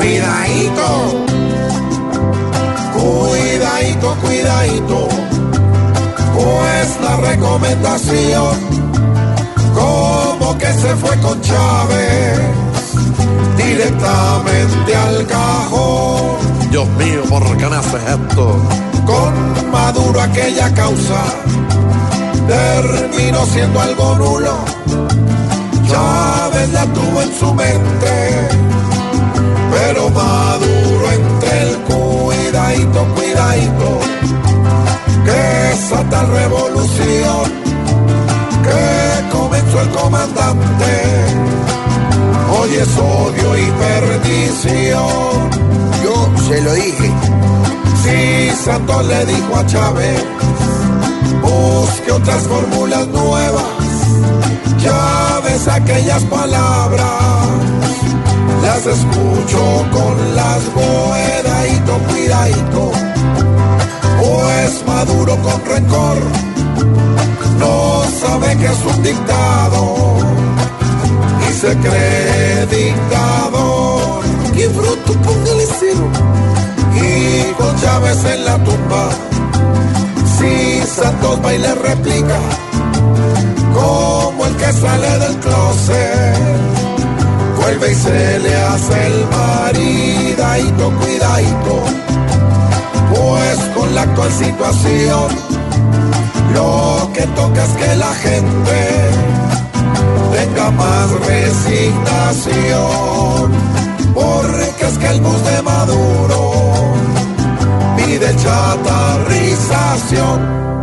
Cuidadito, cuidadito, cuidadito, pues la recomendación, como que se fue con Chávez, directamente al cajón, Dios mío, ¿por qué me haces esto? con Maduro aquella causa, terminó siendo algo nulo, Chávez la tuvo en su mente. Maduro entre el cuidadito, cuidadito, que esa tal revolución que comenzó el comandante, hoy es odio y perdición. Yo se lo dije. Si Santos le dijo a Chávez, busque otras fórmulas nuevas, Chávez aquellas palabras las escucho con las cuidadito, cuidadito, pues Maduro con rencor no sabe que es un dictador y se cree dictador. ¡Qué bruto, póngale cero! Y con Chávez en la tumba, si Santos va y le replica, como el que sale del closet y se le hace el maridadito, cuidadito, pues con la actual situación, lo que toca es que la gente tenga más resignación, porque es que el bus de Maduro pide chatarrización.